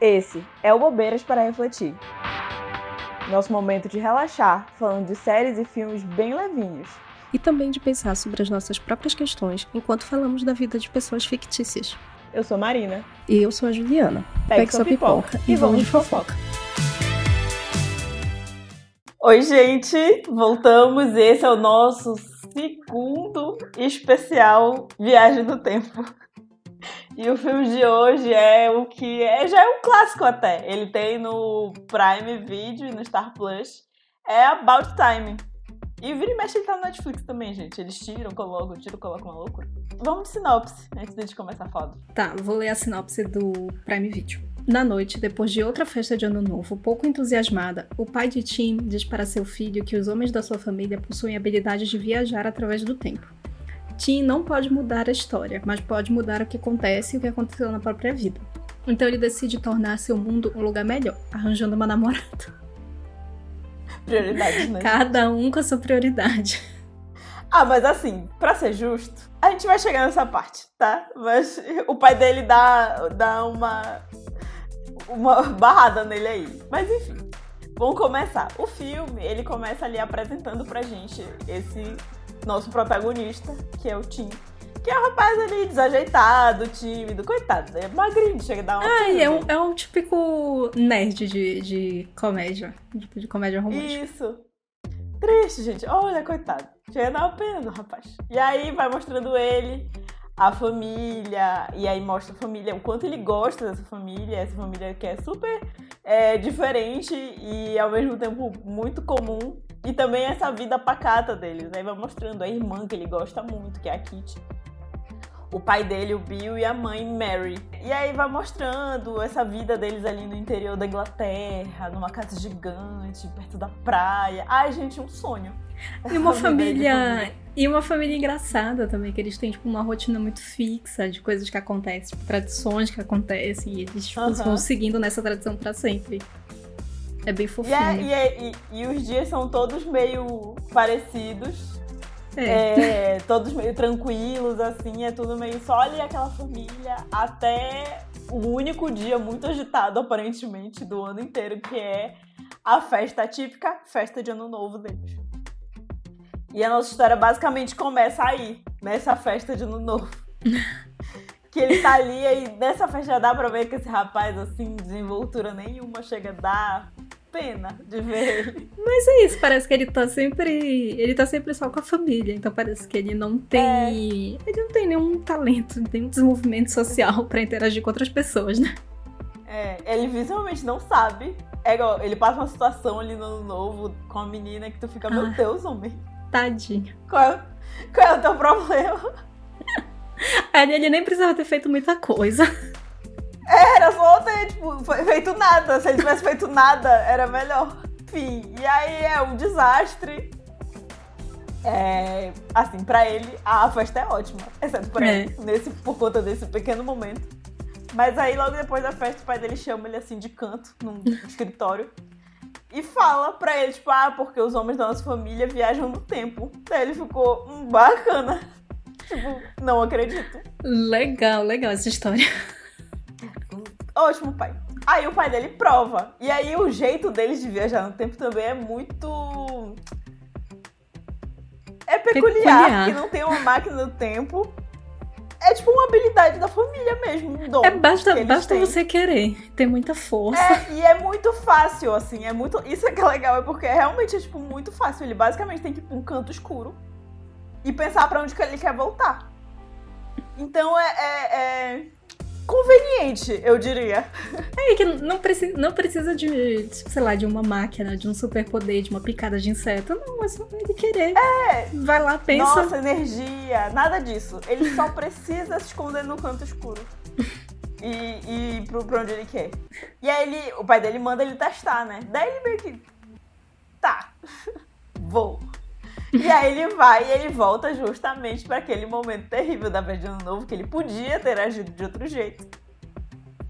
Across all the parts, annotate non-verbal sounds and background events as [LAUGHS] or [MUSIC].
Esse é o Bobeiras para Refletir. Nosso momento de relaxar, falando de séries e filmes bem levinhos. E também de pensar sobre as nossas próprias questões enquanto falamos da vida de pessoas fictícias. Eu sou Marina. E eu sou a Juliana. Pegue, Pegue sua pipoca, pipoca e vamos de fofoca. Oi, gente! Voltamos. Esse é o nosso segundo especial Viagem no Tempo. E o filme de hoje é o que é, já é um clássico até. Ele tem no Prime Video e no Star Plus. É About Time. E vira e mexe ele tá no Netflix também, gente. Eles tiram, colocam, tiram, colocam uma loucura. Vamos de sinopse, antes de começar a falar. Tá, vou ler a sinopse do Prime Video. Na noite, depois de outra festa de ano novo, pouco entusiasmada, o pai de Tim diz para seu filho que os homens da sua família possuem habilidades de viajar através do tempo. Tim não pode mudar a história, mas pode mudar o que acontece e o que aconteceu na própria vida. Então ele decide tornar seu mundo um lugar melhor, arranjando uma namorada. Prioridades, né? Cada um com a sua prioridade. Ah, mas assim, pra ser justo, a gente vai chegar nessa parte, tá? Mas o pai dele dá, dá uma, uma barrada nele aí. Mas enfim, vamos começar. O filme, ele começa ali apresentando pra gente esse nosso protagonista, que é o Tim. Que é um rapaz ali desajeitado, tímido, coitado, é magrinho, chega a dar uma. Ah, é um, é um típico nerd de, de comédia. De, de comédia romântica. Isso. Triste, gente. Olha, coitado. Chega a dar uma pena no rapaz. E aí vai mostrando ele, a família, e aí mostra a família, o quanto ele gosta dessa família, essa família que é super é, diferente e ao mesmo tempo muito comum. E também essa vida pacata deles, né? Vai mostrando a irmã que ele gosta muito, que é a Kitty. O pai dele, o Bill, e a mãe, Mary. E aí vai mostrando essa vida deles ali no interior da Inglaterra, numa casa gigante, perto da praia. Ai, gente, um sonho. E uma [LAUGHS] família. E uma família engraçada também, que eles têm, tipo, uma rotina muito fixa de coisas que acontecem, tipo, tradições que acontecem, e eles tipo, uh -huh. vão seguindo nessa tradição para sempre. É bem fofinho. E, é, e, é, e, e, os dias são todos meio parecidos. É. é. todos meio tranquilos, assim, é tudo meio só ali aquela família, até o único dia muito agitado, aparentemente, do ano inteiro, que é a festa típica, festa de ano novo deles. E a nossa história basicamente começa aí, nessa festa de ano novo. [LAUGHS] que ele tá ali e nessa festa já dá pra ver que esse rapaz, assim, desenvoltura nenhuma, chega a dar pena de ver ele. Mas é isso, parece que ele tá sempre. Ele tá sempre só com a família. Então parece que ele não tem. É. Ele não tem nenhum talento, nenhum desenvolvimento social para interagir com outras pessoas, né? É, ele visualmente não sabe. É igual, ele passa uma situação ali no novo com a menina que tu fica, meu ah, Deus, homem. Tadinho. Qual é, qual é o teu problema? [LAUGHS] ele nem precisava ter feito muita coisa. Era só ter, tipo, feito nada. Se ele tivesse feito nada, era melhor. Enfim, e aí é um desastre. É, assim, pra ele, a festa é ótima. Exceto pra é. ele, nesse, por conta desse pequeno momento. Mas aí, logo depois da festa, o pai dele chama ele assim de canto, num [LAUGHS] escritório. E fala pra ele, tipo, ah, porque os homens da nossa família viajam no tempo. Daí ele ficou, hum, bacana. [LAUGHS] Tipo, não acredito. Legal, legal essa história. Ótimo, pai. Aí o pai dele prova. E aí o jeito deles de viajar no tempo também é muito. É peculiar, peculiar. que não tem uma máquina do tempo. É tipo uma habilidade da família mesmo, um dom. É, basta basta você querer, ter muita força. É, e é muito fácil, assim, é muito. Isso é que é legal, é porque realmente é tipo muito fácil. Ele basicamente tem que ir pra um canto escuro e pensar para onde que ele quer voltar. Então é, é, é conveniente, eu diria. É que não, precisa, não precisa de, sei lá, de uma máquina, de um superpoder, de uma picada de inseto. Não, é só ele querer. É. Vai lá, pensa. Nossa, energia, nada disso. Ele só precisa se esconder no canto escuro. [LAUGHS] E, e pro, pra onde ele quer. E aí ele, o pai dele manda ele testar, né? Daí ele meio que. Tá. [LAUGHS] Vou. E aí ele vai e ele volta justamente para aquele momento terrível da vez de ano novo, que ele podia ter agido de outro jeito.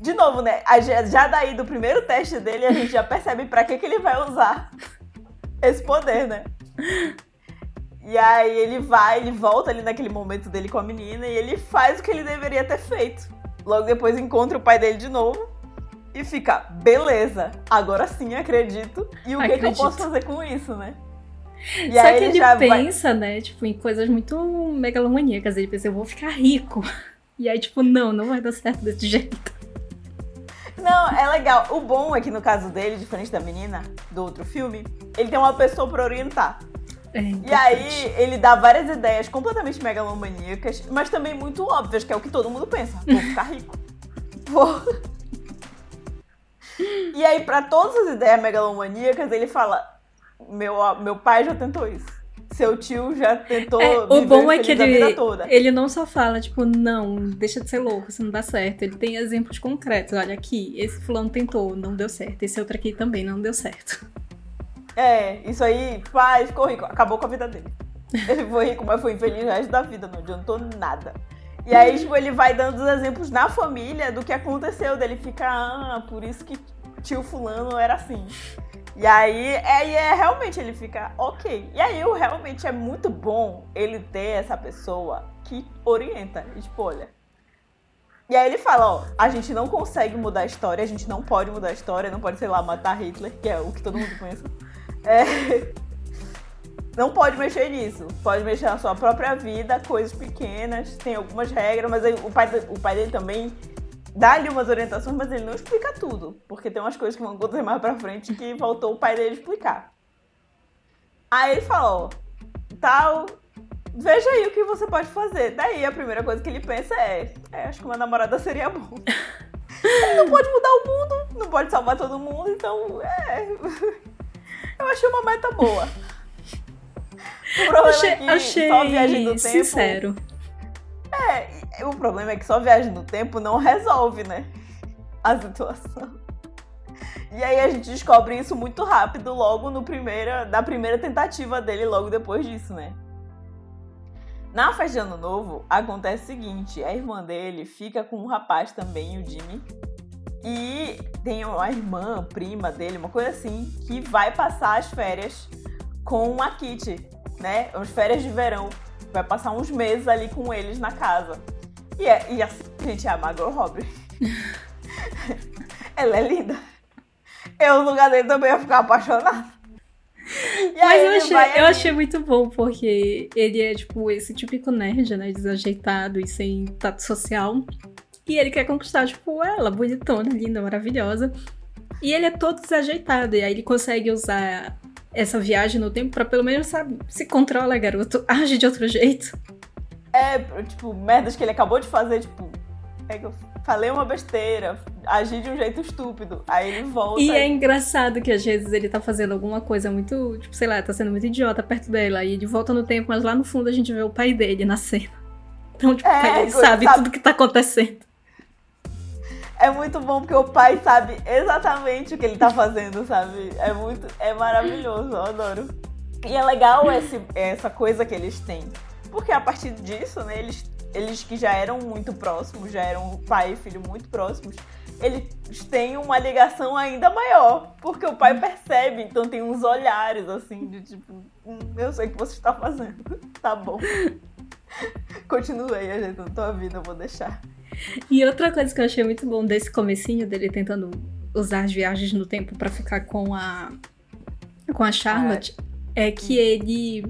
De novo, né? Já daí do primeiro teste dele, a gente já percebe para que, que ele vai usar [LAUGHS] esse poder, né? E aí ele vai, ele volta ali naquele momento dele com a menina e ele faz o que ele deveria ter feito. Logo depois encontra o pai dele de novo. e fica, beleza, agora sim acredito. E o que, que eu Acredito. posso fazer com isso, né? E Só que ele vai- pensa, né, tipo, em coisas muito megalomaníacas. Ele pensa, eu vou ficar rico. E aí, tipo, não, não vai dar certo desse jeito. Não, é legal. O bom é que no caso dele, diferente da menina do outro filme, ele tem uma pessoa pra orientar. É, E aí ele dá várias ideias completamente megalomaníacas, mas também muito óbvias, que é o que todo mundo pensa. Vou ficar rico. [LAUGHS] Vou. E aí, pra todas as ideias megalomaníacas, ele fala: meu, meu pai já tentou isso. Seu tio já tentou. É, o bom é que ele, toda. ele não só fala, tipo, não, deixa de ser louco, isso não dá certo. Ele tem exemplos concretos. Olha aqui, esse fulano tentou, não deu certo. Esse outro aqui também não deu certo. É, isso aí, pai, ficou rico, acabou com a vida dele. Ele foi rico, mas foi infeliz o resto da vida, não adiantou nada. E aí, tipo, ele vai dando os exemplos na família do que aconteceu, dele fica, ah, por isso que tio fulano era assim. E aí, é, é realmente, ele fica, ok. E aí, realmente é muito bom ele ter essa pessoa que orienta. Tipo, olha. E aí ele fala, ó, a gente não consegue mudar a história, a gente não pode mudar a história, não pode, sei lá, matar Hitler, que é o que todo mundo pensa. É, [LAUGHS] não pode mexer nisso. Pode mexer na sua própria vida, coisas pequenas, tem algumas regras, mas aí o pai, o pai dele também dá-lhe umas orientações, mas ele não explica tudo. Porque tem umas coisas que vão acontecer mais pra frente que voltou o pai dele explicar. Aí ele fala, ó, tal, veja aí o que você pode fazer. Daí a primeira coisa que ele pensa é, é acho que uma namorada seria bom. [LAUGHS] Ele não pode mudar o mundo, não pode salvar todo mundo, então é. Eu achei uma meta boa. O problema Achei, é que achei só viagem do tempo. sincero. É, o problema é que só viagem no tempo não resolve, né? A situação. E aí a gente descobre isso muito rápido, logo no primeira, na primeira tentativa dele, logo depois disso, né? Na festa de ano novo, acontece o seguinte: a irmã dele fica com um rapaz também, o Jimmy. E tem uma irmã, prima dele, uma coisa assim, que vai passar as férias com a Kitty, né? As férias de verão. Vai passar uns meses ali com eles na casa. E, é, e assim, gente, é a Margot Robbie. [LAUGHS] Ela é linda. Eu, no lugar dele, também ia ficar apaixonada. E Mas eu achei, vai eu achei muito bom, porque ele é, tipo, esse típico nerd, né? Desajeitado e sem tato social. E ele quer conquistar, tipo, ela, bonitona, linda, maravilhosa. E ele é todo desajeitado. E aí ele consegue usar essa viagem no tempo pra pelo menos, sabe, se controla, garoto. Age de outro jeito. É, tipo, merdas que ele acabou de fazer, tipo, é que eu falei uma besteira, agi de um jeito estúpido. Aí ele volta. E é engraçado que às vezes ele tá fazendo alguma coisa muito, tipo, sei lá, tá sendo muito idiota perto dela. E ele volta no tempo, mas lá no fundo a gente vê o pai dele na cena. Então, tipo, É, ele sabe sabe- tudo que tá acontecendo. É muito bom porque o pai sabe exatamente o que ele tá fazendo, sabe? É muito. É maravilhoso, eu adoro. E é legal esse, essa coisa que eles têm. Porque a partir disso, né, eles, eles que já eram muito próximos, já eram pai e filho muito próximos, eles têm uma ligação ainda maior. Porque o pai percebe, então tem uns olhares assim, de tipo, "Hum, eu sei o que você está fazendo. [LAUGHS] tá bom. Continue aí ajeitando tua vida, eu vou deixar. E outra coisa que eu achei muito bom desse comecinho dele tentando usar as viagens no tempo pra ficar com a com a Charlotte é que ele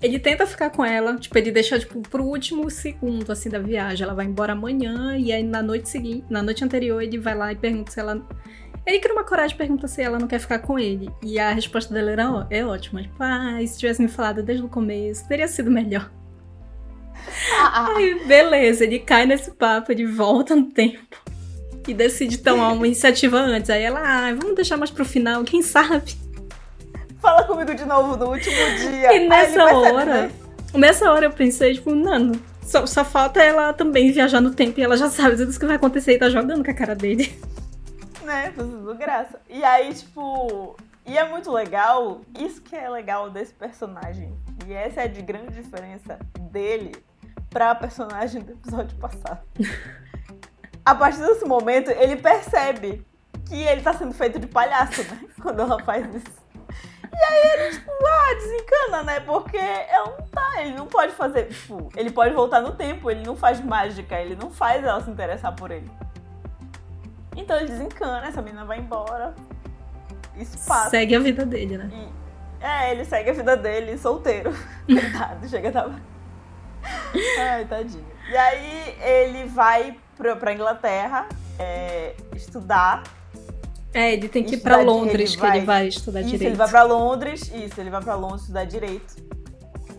ele tenta ficar com ela, tipo, ele deixa tipo pro último segundo assim da viagem, ela vai embora amanhã e aí na noite seguinte, na noite anterior ele vai lá e pergunta se ela ele cria uma coragem e pergunta se ela não quer ficar com ele. E a resposta dela era, ó, é ótima. Tipo, ah, se tivesse me falado desde o começo, teria sido melhor. [LAUGHS] Aí, beleza, ele cai nesse papo, ele volta no tempo e decide tomar uma iniciativa antes. Aí ela, ah, vamos deixar mais pro final, quem sabe? Fala comigo de novo no último dia. E nessa percebe, hora, né? nessa hora eu pensei, tipo, não, só, só falta ela também viajar no tempo e ela já sabe tudo isso que vai acontecer e tá jogando com a cara dele. né? Fazendo graça. E aí, tipo. E é muito legal, isso que é legal desse personagem. E essa é a de grande diferença dele pra personagem do episódio passado. A partir desse momento, ele percebe que ele tá sendo feito de palhaço, né? [LAUGHS] Quando ela faz isso. E aí ele, tipo, ah, desencana, né? Porque ela não tá, ele não pode fazer, tipo, ele pode voltar no tempo, ele não faz mágica, ele não faz ela se interessar por ele. Então ele desencana, essa menina vai embora. Isso passa. Segue a vida dele, né? E, é, ele segue a vida dele solteiro. [LAUGHS] Coitado, chega tava. [LAUGHS] Ai, tadinho. E aí ele vai pra, pra Inglaterra é, estudar. É, ele tem que ir pra Londres, ele que vai, ele vai estudar isso, direito. Ele vai pra Londres, isso, ele vai pra Londres estudar direito.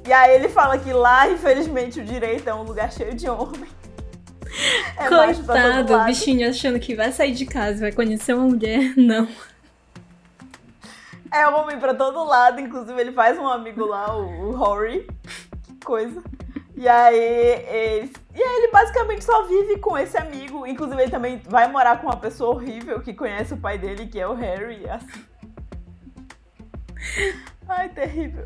E aí ele fala que lá, infelizmente, o direito é um lugar cheio de homem. É Coitado, o bichinho achando que vai sair de casa, vai conhecer uma mulher. [LAUGHS] Não. É homem pra todo lado, inclusive ele faz um amigo lá, o, o Rory. Que coisa. E aí, ele, e aí ele basicamente só vive com esse amigo. Inclusive, ele também vai morar com uma pessoa horrível que conhece o pai dele, que é o Harry. Assim. [LAUGHS] Ai, terrível.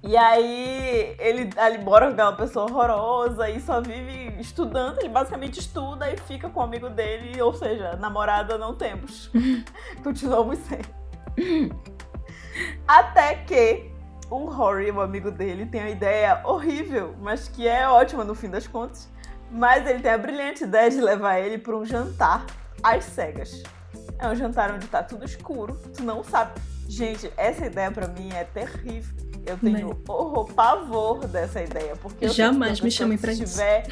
E aí ele, ele mora com aquela pessoa horrorosa e só vive estudando. Ele basicamente estuda e fica com o amigo dele, ou seja, namorada não temos. [LAUGHS] Continuamos sem. Até que o Rory, o amigo dele, tem a ideia horrível, mas que é ótima no fim das contas. Mas ele tem a brilhante ideia de levar ele para um jantar às cegas. É um jantar onde tá tudo escuro, tu não sabe. Gente, essa ideia para mim é terrível. Eu tenho Mas... horror, pavor dessa ideia. Porque Jamais me chamem pra isso. Tiver,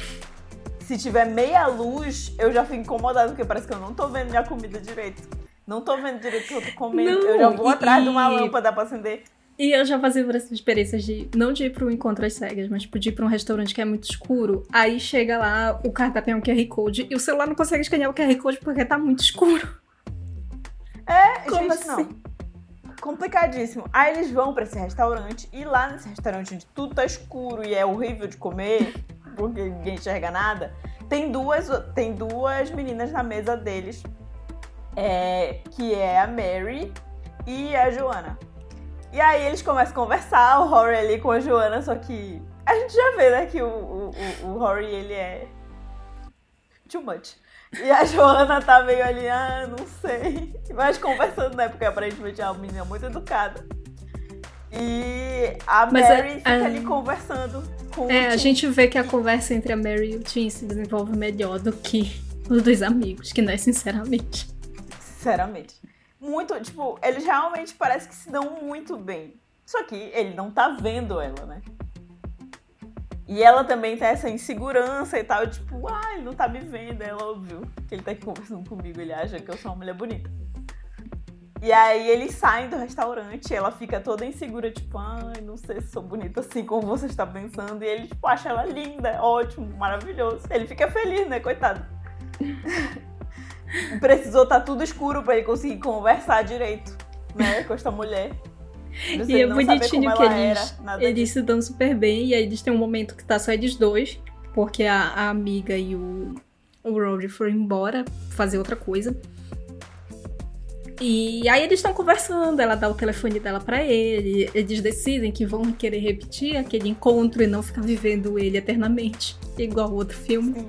se tiver meia luz, eu já fico incomodada, porque parece que eu não tô vendo minha comida direito. Não tô vendo direito o que eu tô comendo. Não, eu já vou e... atrás de uma lâmpada pra acender. E eu já fazia várias experiências de não de ir pro encontro às cegas, mas tipo, de ir pra um restaurante que é muito escuro. Aí chega lá, o cardápio é um QR Code e o celular não consegue escanear o QR Code porque tá muito escuro. É, Como gente, assim? não complicadíssimo. Aí eles vão para esse restaurante e lá nesse restaurante onde tudo tá escuro e é horrível de comer, porque ninguém enxerga nada, tem duas, tem duas meninas na mesa deles, é, que é a Mary e a Joana. E aí eles começam a conversar, o Rory ali com a Joana, só que a gente já vê, né, que o, o, o, Rory, ele é too much. E a [LAUGHS] Joana tá meio ali, ah, não sei. Mas conversando, né? Porque aparentemente é uma menina muito educada. E a Mas Mary a, fica a... ali conversando com É, a gente vê que a conversa entre a Mary e o Tim se desenvolve melhor do que os dois amigos, que não é sinceramente. Sinceramente. Muito, tipo, eles realmente parece que se dão muito bem. Só que ele não tá vendo ela, né? E ela também tem essa insegurança e tal, tipo, ah, ele não tá me vendo, é óbvio que ele tá aqui conversando comigo, ele acha que eu sou uma mulher bonita. E aí eles saem do restaurante, ela fica toda insegura, tipo, ai, não sei se sou bonita assim como você está pensando. E ele, tipo, acha ela linda, ótimo, maravilhoso. Ele fica feliz, né, coitado. [LAUGHS] [LAUGHS] Precisou estar tá tudo escuro para ele conseguir conversar direito, né, [LAUGHS] com esta mulher. E é bonitinho que eles, era, eles se dão super bem. E aí eles têm um momento que tá só eles dois. Porque a, a amiga e o, o Rory foram embora fazer outra coisa. E aí eles estão conversando, ela dá o telefone dela para ele, eles decidem que vão querer repetir aquele encontro e não ficar vivendo ele eternamente, igual o outro filme.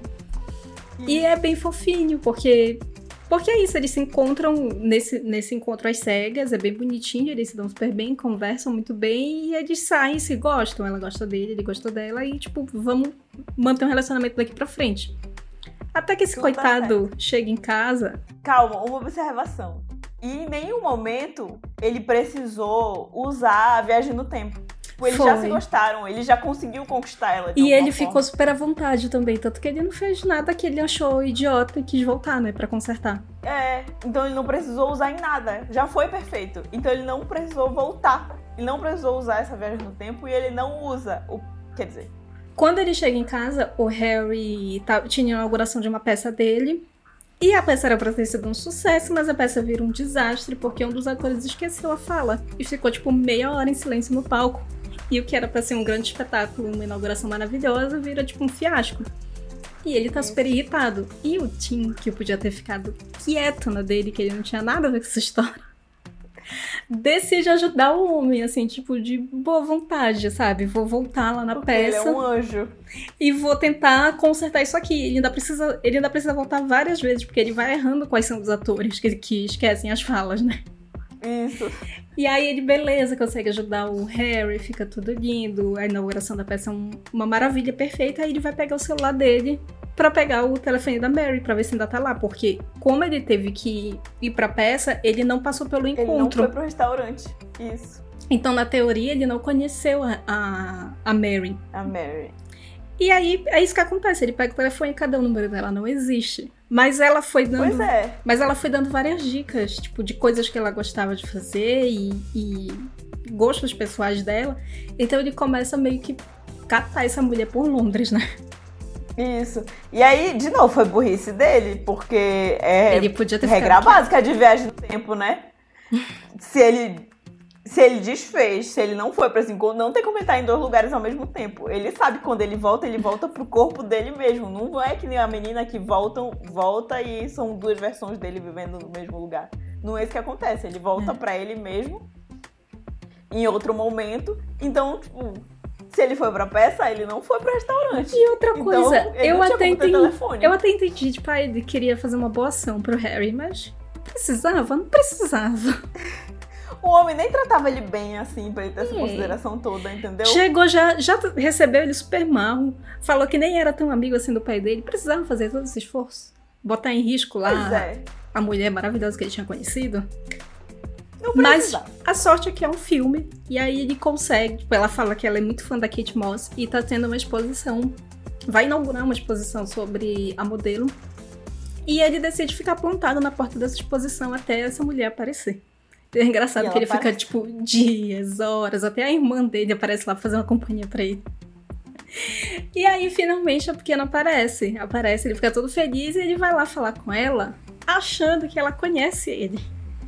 Sim. E é bem fofinho, porque porque é isso, eles se encontram nesse, nesse encontro às cegas, é bem bonitinho, eles se dão super bem, conversam muito bem e eles saem, se gostam. Ela gosta dele, ele gosta dela e, tipo, vamos manter um relacionamento daqui pra frente. Até que esse Tudo coitado chega em casa. Calma, uma observação. E em nenhum momento ele precisou usar a viagem no tempo. Tipo, eles Foi. já se gostaram, ele já conseguiu conquistar ela. e ele forma. ficou super à vontade também, tanto que ele não fez nada que ele achou idiota e quis voltar, né, pra consertar. É, então ele não precisou usar em nada, já foi perfeito. Então ele não precisou voltar. Ele não precisou usar essa viagem no tempo e ele não usa o. Quer dizer. Quando ele chega em casa, o Harry tá, tinha a inauguração de uma peça dele. E a peça era pra ter sido um sucesso, mas a peça vira um desastre porque um dos atores esqueceu a fala e ficou tipo meia hora em silêncio no palco. E o que era para ser um grande espetáculo, uma inauguração maravilhosa, vira tipo um fiasco. E ele tá super irritado. E o Tim, que podia ter ficado quieto na dele, que ele não tinha nada a ver com essa [LAUGHS] história, decide ajudar o homem, assim, tipo, de boa vontade, sabe? Vou voltar lá na Porque peça. Ele é um anjo. E vou tentar consertar isso aqui. Ele ainda precisa, ele ainda precisa voltar várias vezes, porque ele vai errando quais são os atores que, que esquecem as falas, né? Isso. E aí ele, beleza, consegue ajudar o Harry, fica tudo lindo. A inauguração da peça é um, uma maravilha perfeita. Aí ele vai pegar o celular dele pra pegar o telefone da Mary, pra ver se ainda tá lá. Porque, como ele teve que ir pra peça, ele não passou pelo Ele não encontro. foi pro restaurante. Isso. Então, na teoria, ele não conheceu a, a, a Mary. A Mary. E aí, é isso que acontece. Ele pega o telefone e cadê o número dela? Não existe. Mas ela foi dando. Pois é. Mas ela foi dando várias dicas, tipo, de coisas que ela gostava de fazer e, e gostos pessoais dela. Então ele começa meio que catar essa mulher por Londres, né? Isso. E aí, de novo, foi burrice dele, porque é ele podia ter regra básica de viagem no tempo, né? se ele se ele desfez, se ele não foi pra esse encontro, não tem como estar em dois lugares ao mesmo tempo. Ele sabe que quando ele volta, ele volta pro corpo dele mesmo. Não é que nem a menina que voltam, volta e são duas versões dele vivendo no mesmo lugar. Não é isso que acontece. Ele volta É. pra ele mesmo em outro momento. Então, tipo, se ele foi pra peça, ele não foi pro restaurante. E outra Então, coisa, ele eu até entendi. Eu até entendi, tipo, ah, ele queria fazer uma boa ação pro Harry, mas precisava? Não precisava. O homem nem tratava ele bem assim, pra ele ter essa consideração toda, entendeu? Chegou já, já recebeu ele super mal, falou que nem era tão amigo assim do pai dele, precisava fazer todo esse esforço. Botar em risco lá é. a mulher maravilhosa que ele tinha conhecido. Mas a sorte é que é um filme, e aí ele consegue. Tipo, ela fala que ela é muito fã da Kate Moss e tá tendo uma exposição. Vai inaugurar uma exposição sobre a modelo. E ele decide ficar plantado na porta dessa exposição até essa mulher aparecer. É engraçado que ele fica, tipo, dias, horas, até a irmã dele aparece lá fazendo uma companhia pra ele. E aí, finalmente, a pequena aparece. Aparece, ele fica todo feliz e ele vai lá falar com ela, achando que ela conhece ele.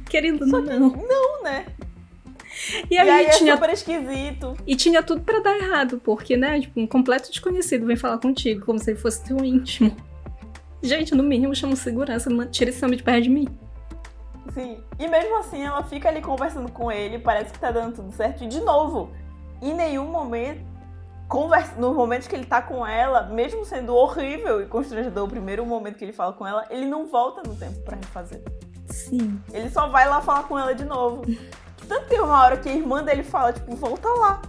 Querendo ou não. Não, né? E E aí, aí é tinha super esquisito. e tinha tudo pra dar errado, porque, né, tipo, um completo desconhecido vem falar contigo, como se ele fosse teu íntimo. Gente, no mínimo chama segurança, tira esse homem de perto de mim. Sim. E mesmo assim, ela fica ali conversando com ele, parece que tá dando tudo certo. E de novo, em nenhum momento, conversa, nos momentos que ele tá com ela, mesmo sendo horrível e constrangedor o primeiro momento que ele fala com ela, ele não volta no tempo pra refazer. Sim. Ele só vai lá falar com ela de novo. [LAUGHS] Tanto que tem uma hora que a irmã dele fala, tipo, volta lá.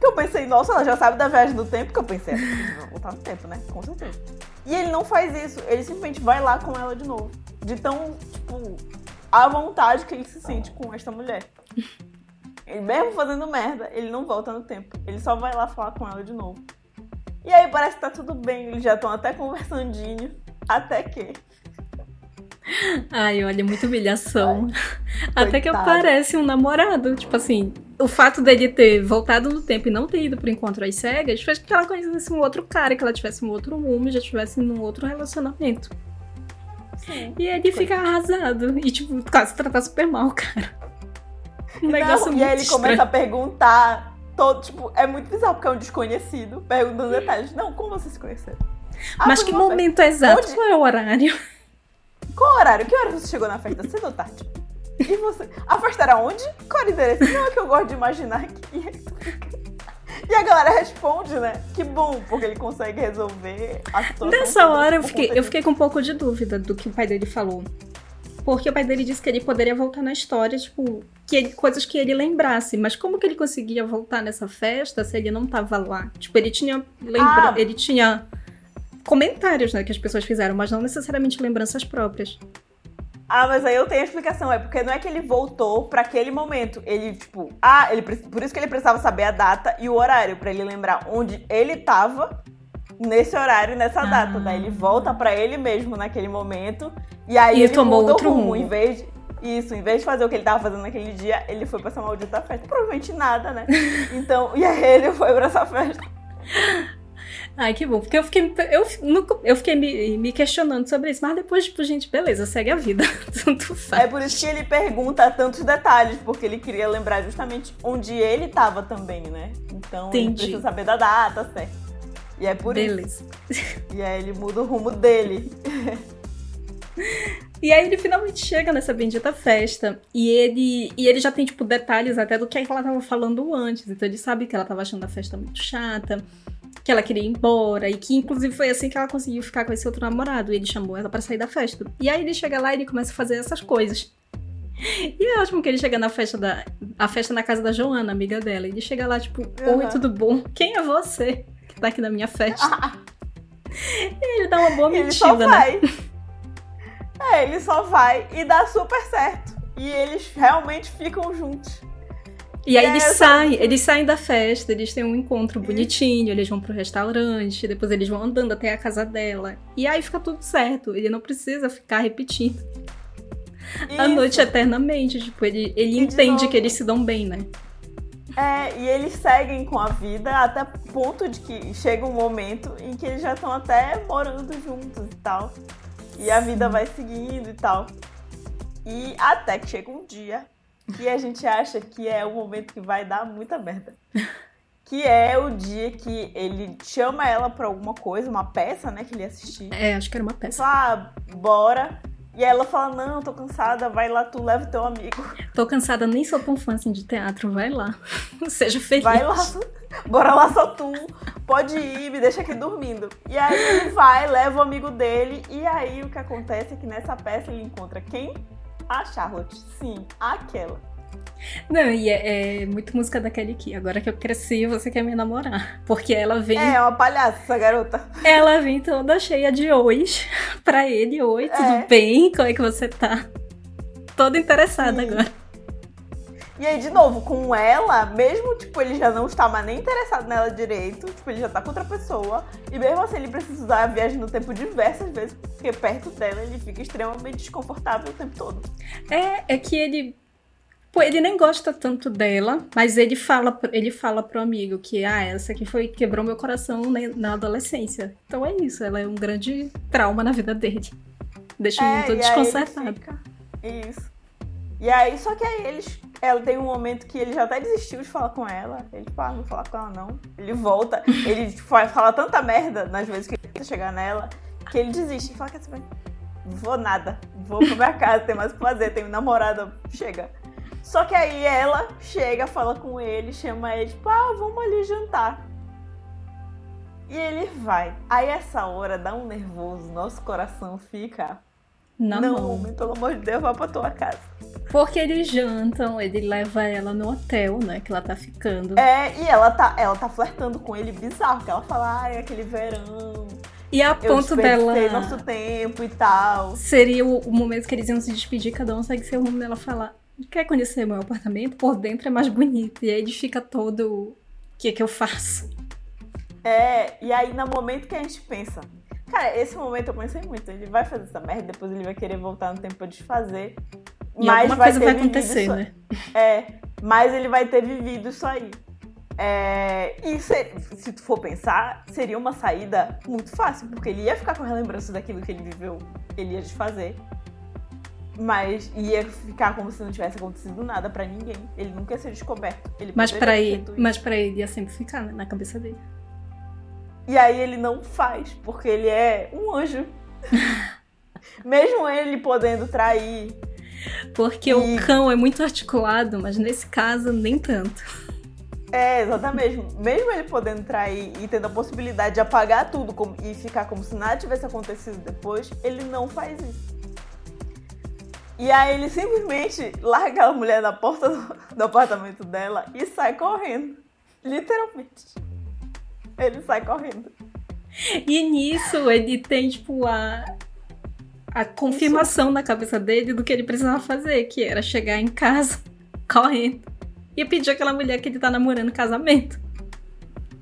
Que eu pensei, nossa, ela já sabe da viagem do tempo, que eu pensei, "Ah, voltar no tempo, né? Com certeza. E ele não faz isso, ele simplesmente vai lá com ela de novo. De tão, tipo, à vontade que ele se sente com esta mulher. Ele mesmo fazendo merda, ele não volta no tempo. Ele só vai lá falar com ela de novo. E aí parece que tá tudo bem, eles já estão até conversandinho. Até que. Ai, olha, muita humilhação. Até que aparece um namorado. Tipo assim, o fato dele ter voltado no tempo e não ter ido pro encontro às cegas fez com que ela conhecesse um outro cara, que ela tivesse um outro rumo já tivesse num outro relacionamento. Sim. E ele fica arrasado. E, tipo, quase trata super mal, cara. Um negócio Não, muito e aí ele estranho. começa a perguntar. Todo, tipo, é muito bizarro porque é um desconhecido perguntando detalhes. Não, como vocês se conheceram? Ah, Mas que numa festa. momento exato? Onde- Qual é o horário? Qual horário? Que hora você chegou na festa? Cedo ou tarde? E você? A festa era onde? Qual era o endereço? Não, é que eu gosto de imaginar que. [LAUGHS] E a galera responde, né? Que bom, porque ele consegue resolver a situação. Nessa hora eu fiquei, eu fiquei com um pouco de dúvida do que o pai dele falou. Porque o pai dele disse que ele poderia voltar na história, tipo, que ele- coisas que ele lembrasse. Mas como que ele conseguia voltar nessa festa se ele não tava lá? Tipo, ele tinha lembra Ah. ele tinha comentários, né, que as pessoas fizeram, mas não necessariamente lembranças próprias. Ah, mas aí eu tenho a explicação. É porque não é que ele voltou pra aquele momento. Ele, tipo, ah, ele, por isso que ele precisava saber a data e o horário, pra ele lembrar onde ele tava nesse horário e nessa Ah. data. Daí ele volta pra ele mesmo naquele momento. E aí E ele tomou outro o rumo. rumo. Em vez de, isso, em vez de fazer o que ele tava fazendo naquele dia, ele foi pra essa maldita festa. Provavelmente nada, né? [LAUGHS] Então, e aí ele foi pra essa festa. Ai, que bom. Porque eu fiquei, eu, eu fiquei me, me questionando sobre isso. Mas depois, tipo, gente, beleza, segue a vida. [LAUGHS] Tanto faz. É por isso que ele pergunta tantos detalhes, porque ele queria lembrar justamente onde ele tava também, né? Então ele Entendi. precisa saber da data, certo? E é por Beleza. isso. E aí ele muda o rumo dele. [LAUGHS] E aí ele finalmente chega nessa bendita festa e ele e ele já tem tipo detalhes até do que ela tava falando antes. Então ele sabe que ela tava achando a festa muito chata, que ela queria ir embora e que inclusive foi assim que ela conseguiu ficar com esse outro namorado. E ele chamou ela pra sair da festa. E aí ele chega lá e ele começa a fazer essas coisas. E é ótimo que ele chega na festa da a festa na casa da Joana, amiga dela. Ele chega lá tipo, oi, tudo bom? Quem é você que tá aqui na minha festa? [LAUGHS] Ele dá uma boa ele só mentira, né? vai. É, ele só vai e dá super certo. E eles realmente ficam juntos. E aí É, eles saem, eles saem da festa, eles têm um encontro bonitinho, eles vão pro restaurante, depois eles vão andando até a casa dela. E aí fica tudo certo. Ele não precisa ficar repetindo a Isso. noite eternamente. Tipo, ele, ele E de entende que eles se dão bem, né? É, e eles seguem com a vida até ponto de que chega um momento em que eles já estão até morando juntos e tal. E a vida vai seguindo e tal. E até que chega um dia que a gente acha que é o momento que vai dar muita merda. [LAUGHS] Que é o dia que ele chama ela pra alguma coisa, uma peça, né, que ele ia assistir. É, acho que era uma peça. Fala, ah, bora. E aí ela fala, não, tô cansada, vai lá, tu leva o teu amigo. [LAUGHS] Tô cansada, nem sou tão fã assim de teatro. Vai lá. [LAUGHS] Seja feliz. Vai lá, bora lá só tu. Pode ir, me deixa aqui dormindo. E aí ele vai, leva o amigo dele. E aí o que acontece é que nessa peça ele encontra quem? A Charlotte. Sim, aquela. Não, e é, é muito música da Kelly Key. Agora que eu cresci, você quer me namorar. Porque ela vem. É, uma palhaça essa garota. Ela vem toda cheia de ois pra ele. Oi, tudo É. bem? Como é que você tá? Toda interessada Sim. agora. E aí, de novo, com ela, mesmo, tipo, ele já não está mais nem interessado nela direito, tipo, ele já tá com outra pessoa, e mesmo assim ele precisa usar a viagem no tempo diversas vezes, porque perto dela ele fica extremamente desconfortável o tempo todo. É, é que ele. Pô, ele nem gosta tanto dela, mas ele fala, ele fala pro amigo que, ah, essa aqui foi quebrou meu coração na, na adolescência. Então é isso, ela é um grande trauma na vida dele. Deixa o mundo todo É, ele desconcertado. fica- Isso. E aí, só que aí eles. Ela tem um momento que ele já até desistiu de falar com ela. Ele, tipo, ah, não vou falar com ela, não. Ele volta, ele tipo, fala, tanta merda nas vezes que ele tenta chegar nela, que ele desiste e fala, quer saber? Vou nada. Vou pra minha casa, tem mais o que fazer, tenho namorada, chega. Só que aí ela chega, fala com ele, chama ele, tipo, ah, vamos ali jantar. E ele vai. Aí essa hora dá um nervoso, nosso coração fica. Na não, mão. pelo amor de Deus, vai pra tua casa. Porque eles jantam, ele leva ela no hotel, né? Que ela tá ficando. É, e ela tá, ela tá flertando com ele bizarro, que ela fala, ai, aquele verão, E a ponto dela. nosso tempo e tal. Seria o, o momento que eles iam se despedir, cada um segue seu rumo dela falar. Quer conhecer meu apartamento? Por dentro é mais bonito. E aí ele fica todo. O que que eu faço? É, e aí no momento que a gente pensa, cara, esse momento eu pensei muito, ele vai fazer essa merda, depois ele vai querer voltar no tempo pra desfazer. E alguma coisa vai acontecer, né? É, mas ele vai ter vivido isso aí. É, e se, se tu for pensar, seria uma saída muito fácil, porque ele ia ficar com a lembrança daquilo que ele viveu, ele ia desfazer. Mas ia ficar como se não tivesse acontecido nada pra ninguém. Ele nunca ia ser descoberto. Ele Mas ter ele, mas pra ele ia sempre ficar né, na cabeça dele. E aí ele não faz, porque ele é um anjo. [LAUGHS] Mesmo ele podendo trair. Porque o cão é muito articulado, mas nesse caso nem tanto. É, exatamente. Mesmo ele podendo trair e tendo a possibilidade de apagar tudo como- e ficar como se nada tivesse acontecido depois, ele não faz isso. E aí ele simplesmente larga aquela mulher na porta do, do apartamento dela e sai correndo. Literalmente. Ele sai correndo. E nisso ele tem, tipo, a, a confirmação na cabeça dele do que ele precisava fazer, que era chegar em casa [LAUGHS] correndo e pedir aquela mulher que ele tá namorando casamento.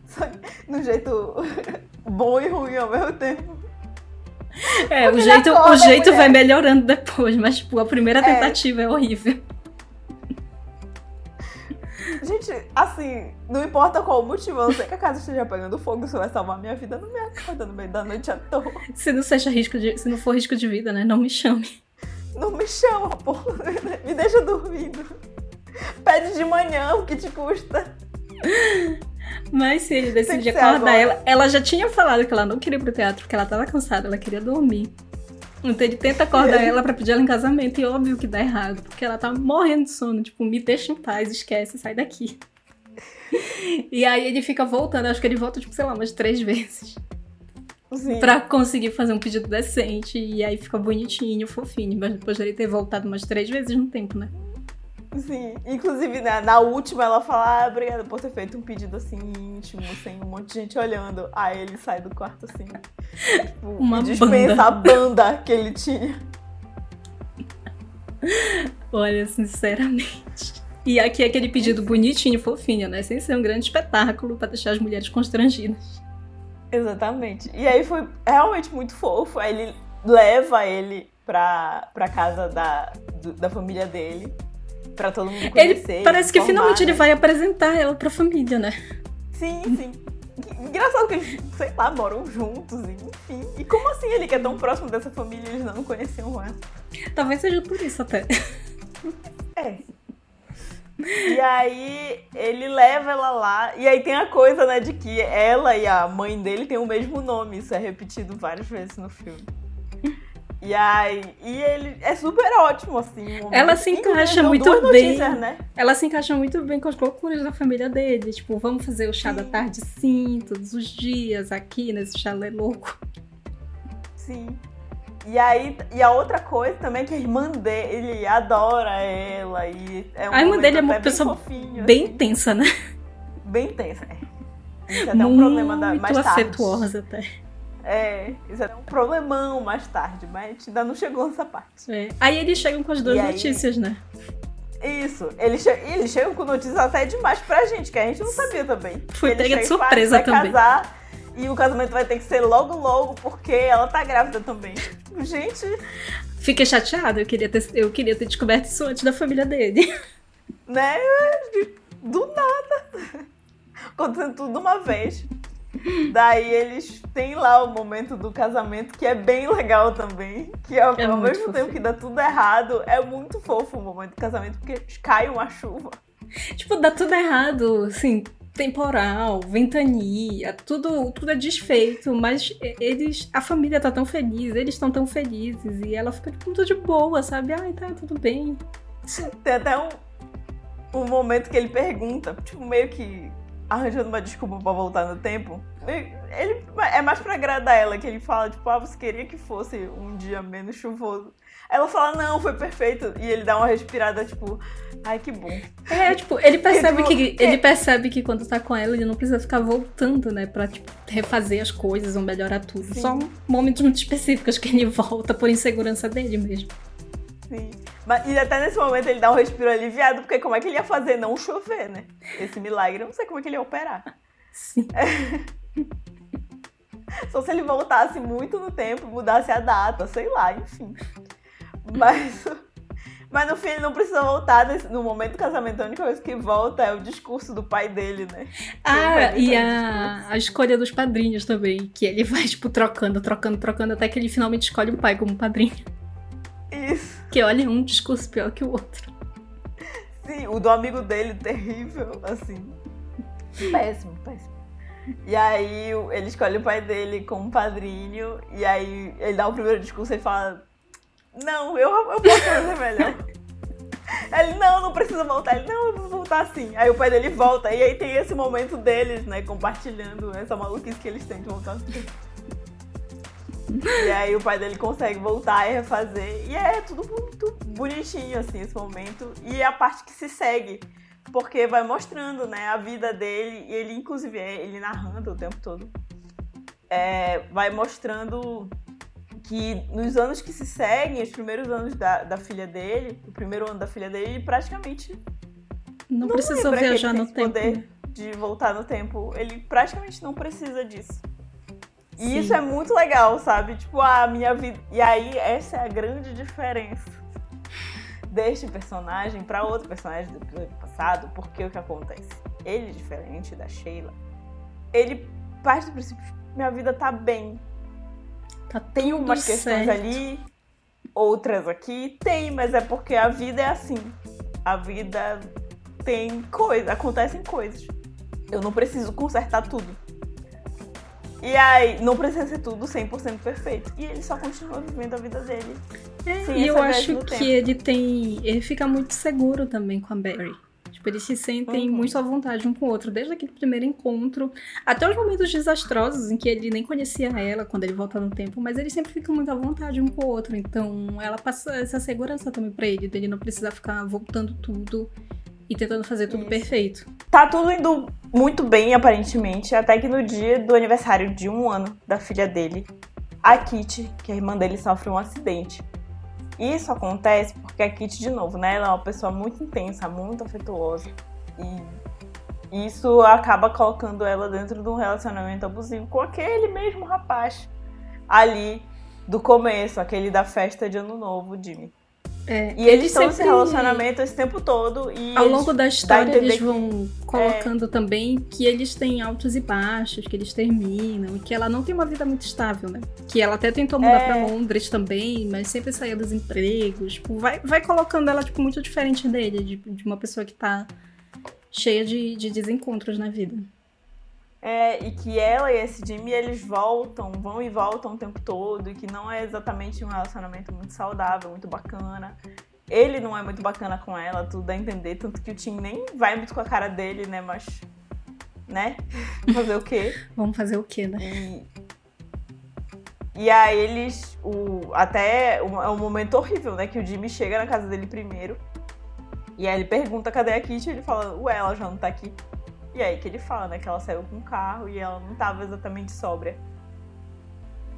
Só que no jeito [LAUGHS] bom e ruim ao mesmo tempo. É, o jeito, o jeito mulher. vai melhorando depois, mas, tipo, a primeira É. tentativa é horrível. Gente, assim, não importa qual o motivo, eu não sei que a casa esteja pegando fogo, isso vai salvar minha vida, não me acorda no meio da noite à toa. Se não seja risco de, se não for risco de vida, né? Não me chame. Não me chama, pô. Me deixa dormindo. Pede de manhã, o que te custa? Mas se ele decidir acordar agora. ela, ela já tinha falado que ela não queria ir pro teatro, porque ela tava cansada, ela queria dormir. Então ele tenta acordar ela pra pedir ela em casamento e óbvio que dá errado, porque ela tá morrendo de sono, tipo, me deixa em paz, esquece, sai daqui. [LAUGHS] E aí ele fica voltando, acho que ele volta, tipo, sei lá, umas três vezes. Sim. Pra conseguir fazer um pedido decente. E aí fica bonitinho, fofinho. Mas depois dele ter voltado umas três vezes no tempo, né? Sim, inclusive né, na última ela fala, ah, obrigada por ter feito um pedido assim íntimo, sem um monte de gente olhando. Aí ele sai do quarto assim, tipo, Uma dispensa banda. a banda que ele tinha. Olha, sinceramente. E aqui é aquele pedido bonitinho, fofinho, né? Sem ser um grande espetáculo pra deixar as mulheres constrangidas. Exatamente. E aí foi realmente muito fofo. Aí ele leva ele pra, pra casa da, da família dele. Pra todo mundo Ele conhecer. parece que finalmente ele né? vai apresentar ela pra família, né? Sim, sim. Engraçado que eles, sei lá, moram juntos, enfim. E como assim ele que é tão próximo dessa família eles não conheciam ela? Talvez seja por isso até. É. E aí ele leva ela lá. E aí tem a coisa, né, de que ela e a mãe dele têm o mesmo nome. Isso é repetido várias vezes no filme. E aí, e ele é super ótimo, assim. Ela se encaixa muito bem. notícias, né? Ela se encaixa muito bem com as loucuras da família dele. Tipo, vamos fazer o chá da tarde sim, todos os dias, aqui nesse chalé louco. Sim. E aí, e a outra coisa também é que a irmã dele adora ela. E é um A irmã dele é uma até bem pessoa fofinho, Bem assim. tensa, né? Bem tensa, é. Isso é até um problema da, mais tarde. afetuosa até. É, isso é um problemão mais tarde, mas ainda não chegou nessa parte. É. Aí eles chegam com as duas E aí- notícias, né? Isso, eles, che eles chegam com notícias até demais pra gente, que a gente não sabia também. Foi pega de surpresa também. casar e o casamento vai ter que ser logo, logo, porque ela tá grávida também. Gente, Fiquei chateada, eu queria, ter, eu queria ter descoberto isso antes da família dele. né? Do nada. Acontecendo tudo de uma vez. Daí eles têm lá o momento do casamento, que é bem legal também. Que ao, É ao muito mesmo tempo fofinho. que dá tudo errado, é muito fofo o momento do casamento, porque cai uma chuva. tipo, dá tudo errado, assim, temporal, ventania, tudo, tudo é desfeito, mas eles, a família tá tão feliz, eles estão tão felizes, e ela fica tipo, tudo de boa, sabe? Ai, tá, tudo bem. Tem até um, um momento que ele pergunta, tipo, meio que arranjando uma desculpa pra voltar no tempo. Ele é mais pra agradar ela, que ele fala, tipo, ah, você queria que fosse um dia menos chuvoso. Ela fala, não, foi perfeito. E ele dá uma respirada, tipo, ai, que bom. É, tipo, ele percebe [LAUGHS] que ele percebe que quando tá com ela, ele não precisa ficar voltando, né, pra tipo, refazer as coisas ou melhorar tudo. Sim. Só momentos muito específicos que ele volta por insegurança dele mesmo. Sim. Mas, e até nesse momento ele dá um respiro aliviado, porque como é que ele ia fazer não chover, né? Esse milagre, eu não sei como é que ele ia operar. Sim. Só se ele voltasse muito no tempo, mudasse a data, sei lá, enfim. Mas, mas no fim ele não precisa voltar no momento do casamento. A única coisa que volta é o discurso do pai dele, né? Ah, e a, a escolha dos padrinhos também, que ele vai, tipo, trocando, trocando, trocando, até que ele finalmente escolhe o pai como padrinho. Isso. Que olha, um discurso pior que o outro. Sim, o do amigo dele, terrível, assim. Péssimo, péssimo. E aí ele escolhe o pai dele como padrinho, e aí ele dá o primeiro discurso e fala: Não, eu, eu posso fazer melhor. [LAUGHS] Ele, não, não precisa voltar. Ele, não, eu vou voltar sim. Aí o pai dele volta, e aí tem esse momento deles, né, compartilhando essa maluquice que eles têm de voltar. [LAUGHS] E aí o pai dele consegue voltar e refazer. E é tudo muito bonitinho, assim, esse momento. E é a parte que se segue. Porque vai mostrando, né, a vida dele. E ele, inclusive, é ele narrando o tempo todo. É, vai mostrando que nos anos que se seguem, os primeiros anos da, da filha dele, o primeiro ano da filha dele, ele praticamente Não, Não precisou viajar no tempo. poder. né? de voltar no tempo. Ele praticamente não precisa disso. E Sim. isso é muito legal, sabe? Tipo, a minha vida. E aí, essa é a grande diferença deste personagem para outro personagem do episódio passado, porque o que acontece? Ele, diferente da Sheila, ele parte do princípio: minha vida tá bem. Tá Tem umas questões certo. ali, outras aqui. Tem, mas é porque a vida é assim. A vida tem coisas, acontecem coisas. Eu não preciso consertar tudo. E aí, não precisa ser tudo 100% perfeito. E ele só continua vivendo a vida dele. É, e eu acho que tempo. ele tem. Ele fica muito seguro também com a Barry. Tipo, eles se sentem Uhum. muito à vontade um com o outro, desde aquele primeiro encontro, até os momentos desastrosos em que ele nem conhecia ela quando ele volta no tempo, mas eles sempre ficam muito à vontade um com o outro. Então, ela passa essa segurança também pra ele, dele não precisar ficar voltando tudo e tentando fazer tudo Isso. perfeito. Tá tudo indo muito bem, aparentemente, até que no dia do aniversário de um ano da filha dele, a Kitty, que é a irmã dele, sofre um acidente. Isso acontece porque a Kitty, de novo, né? Ela é uma pessoa muito intensa, muito afetuosa. E isso acaba colocando ela dentro de um relacionamento abusivo com aquele mesmo rapaz ali do começo, aquele da festa de Ano Novo, Jimmy. É, E eles estão nesse sempre- relacionamento esse tempo todo e Ao longo da história, eles que- vão colocando também que eles têm altos e baixos, que eles terminam, e que ela não tem uma vida muito estável, né? Que ela até tentou mudar É. pra Londres também, mas sempre saía dos empregos. Tipo, vai, vai colocando ela, tipo, muito diferente dele, de, de uma pessoa que tá cheia de, de desencontros na vida. É, e que ela e esse Jimmy, eles voltam, vão e voltam o tempo todo, e que não é exatamente um relacionamento muito saudável, muito bacana. Ele não é muito bacana com ela, tudo dá a entender, tanto que o Tim nem vai muito com a cara dele, né, mas... Né? [LAUGHS] Fazer o quê? Vamos fazer o quê, né? E, e aí eles. O, até é um momento horrível, né? Que o Jimmy chega na casa dele primeiro. E aí ele pergunta cadê a Kitty e ele fala, ué, ela já não tá aqui. E aí que ele fala, né, que ela saiu com o carro e ela não tava exatamente sóbria.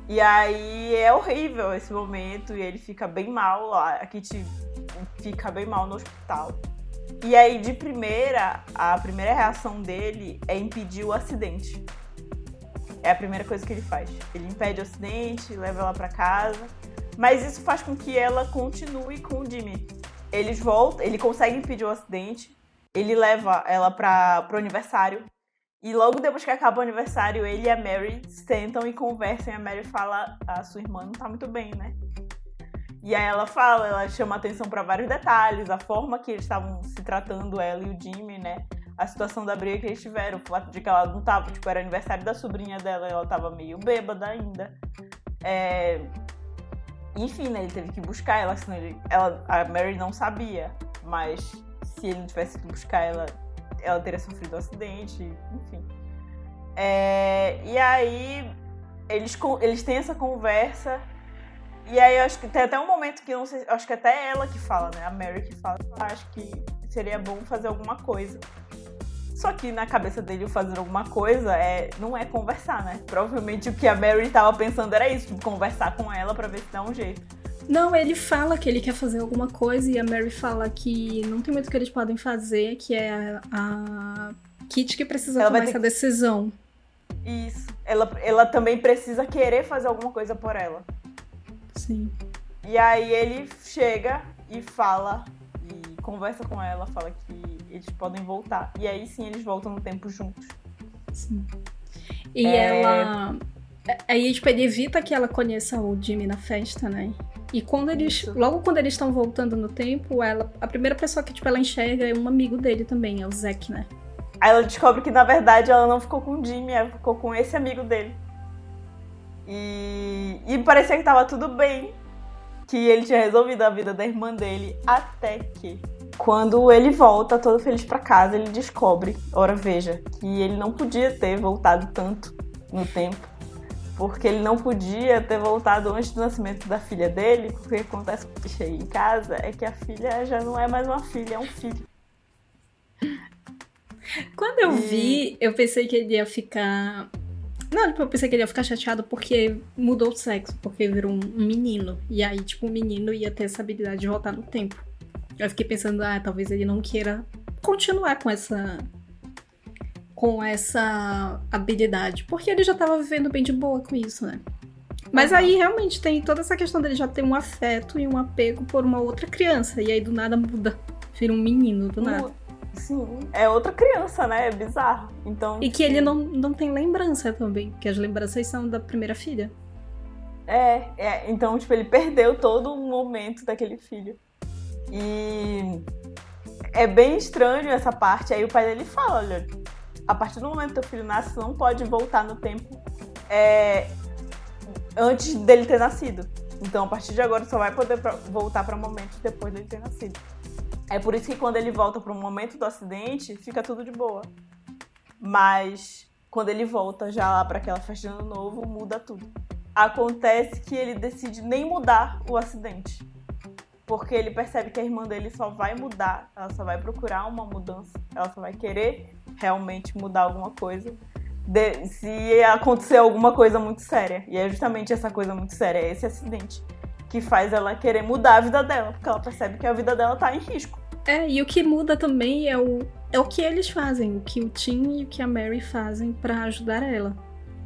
E aí é horrível esse momento e ele fica bem mal, a a Kitty fica bem mal no hospital. E aí, de primeira, a primeira reação dele é impedir o acidente. É a primeira coisa que ele faz. Ele impede o acidente, leva ela pra casa. Mas isso faz com que ela continue com o Jimmy. Eles voltam, ele consegue impedir o acidente. Ele leva ela para pro aniversário. E logo depois que acaba o aniversário, ele e a Mary sentam e conversam. E a Mary fala: A sua irmã não tá muito bem, né? E aí ela fala, ela chama atenção para vários detalhes, a forma que eles estavam se tratando, ela e o Jimmy, né? A situação da briga que eles tiveram, o fato de que ela não tava, tipo, era aniversário da sobrinha dela, ela tava meio bêbada ainda. É... Enfim, né? Ele teve que buscar ela, senão ele... ela, a Mary não sabia, mas se ele não tivesse que buscar ela, ela teria sofrido um acidente, enfim. É... E aí eles, eles têm essa conversa. E aí acho que tem até um momento que não sei, acho que até ela que fala, né? A Mary que fala, "Ah, acho que seria bom fazer alguma coisa. Só que na cabeça dele fazer alguma coisa é, não é conversar, né? Provavelmente o que a Mary tava pensando era isso, tipo, conversar com ela pra ver se dá um jeito. Não, ele fala que ele quer fazer alguma coisa e a Mary fala que não tem muito que eles podem fazer, que é a, a Kit que precisa Ela tomar essa decisão. Isso. Ela, ela também precisa querer fazer alguma coisa por ela. Sim. E aí ele chega e fala e conversa com ela, fala que eles podem voltar. E aí sim eles voltam no tempo juntos. Sim. E É. ela. Aí, tipo, ele evita que ela conheça o Jimmy na festa, né? E quando eles. Isso. Logo quando eles estão voltando no tempo, ela. A primeira pessoa que, tipo, ela enxerga é um amigo dele também, é o Zack, né? Aí ela descobre que na verdade ela não ficou com o Jimmy, ela ficou com esse amigo dele. E, e parecia que tava tudo bem, que ele tinha resolvido a vida da irmã dele, até que quando ele volta todo feliz pra casa, ele descobre, ora veja, que ele não podia ter voltado tanto no tempo, porque ele não podia ter voltado antes do nascimento da filha dele, porque o que acontece com o aí em casa é que a filha já não é mais uma filha, é um filho. Quando eu E- vi, eu pensei que ele ia ficar. Não, tipo, eu pensei que ele ia ficar chateado porque mudou o sexo, porque virou um menino. E aí, tipo, o menino ia ter essa habilidade de voltar no tempo. Eu fiquei pensando, ah, talvez ele não queira continuar com essa. Com essa habilidade. Porque ele já tava vivendo bem de boa com isso, né? Mas aí realmente tem toda essa questão dele já ter um afeto e um apego por uma outra criança. E aí do nada muda. Vira um menino do nada. Sim, é outra criança, né? É bizarro. Então, E que tipo, ele não, não tem lembrança também, porque as lembranças são da primeira filha. É, é, então, tipo, ele perdeu todo o momento daquele filho. E é bem estranho essa parte. Aí o pai dele fala, olha, a partir do momento que teu filho nasce, você não pode voltar no tempo é, antes dele ter nascido. Então, a partir de agora, só vai poder pra- voltar para momentos depois dele ter nascido. É por isso que quando ele volta pro momento do acidente, fica tudo de boa. Mas quando ele volta já lá para aquela festa de ano novo, muda tudo. Acontece que ele decide nem mudar o acidente. Porque ele percebe que a irmã dele só vai mudar, ela só vai procurar uma mudança, ela só vai querer realmente mudar alguma coisa de, se acontecer alguma coisa muito séria. E é justamente essa coisa muito séria, é esse acidente, que faz ela querer mudar a vida dela, porque ela percebe que a vida dela tá em risco. É, e o que muda também é o, é o que eles fazem, o que o Tim e o que a Mary fazem para ajudar ela.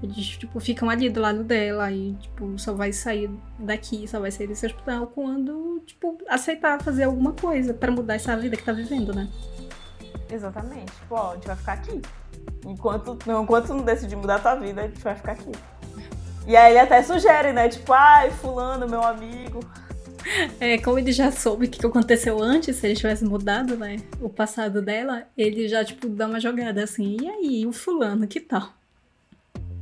Eles, tipo, ficam ali do lado dela e, tipo, só vai sair daqui, só vai sair desse hospital quando, tipo, aceitar fazer alguma coisa para mudar essa vida que tá vivendo, né? Exatamente. Tipo, ó, a gente vai ficar aqui. Enquanto, enquanto tu não decidir mudar a tua vida, a gente vai ficar aqui. E aí ele até sugere, né? Tipo, ai, fulano, meu amigo. É, como ele já soube o que aconteceu antes, se ele tivesse mudado, né, o passado dela, ele já, tipo, dá uma jogada assim, e aí, o fulano, que tal?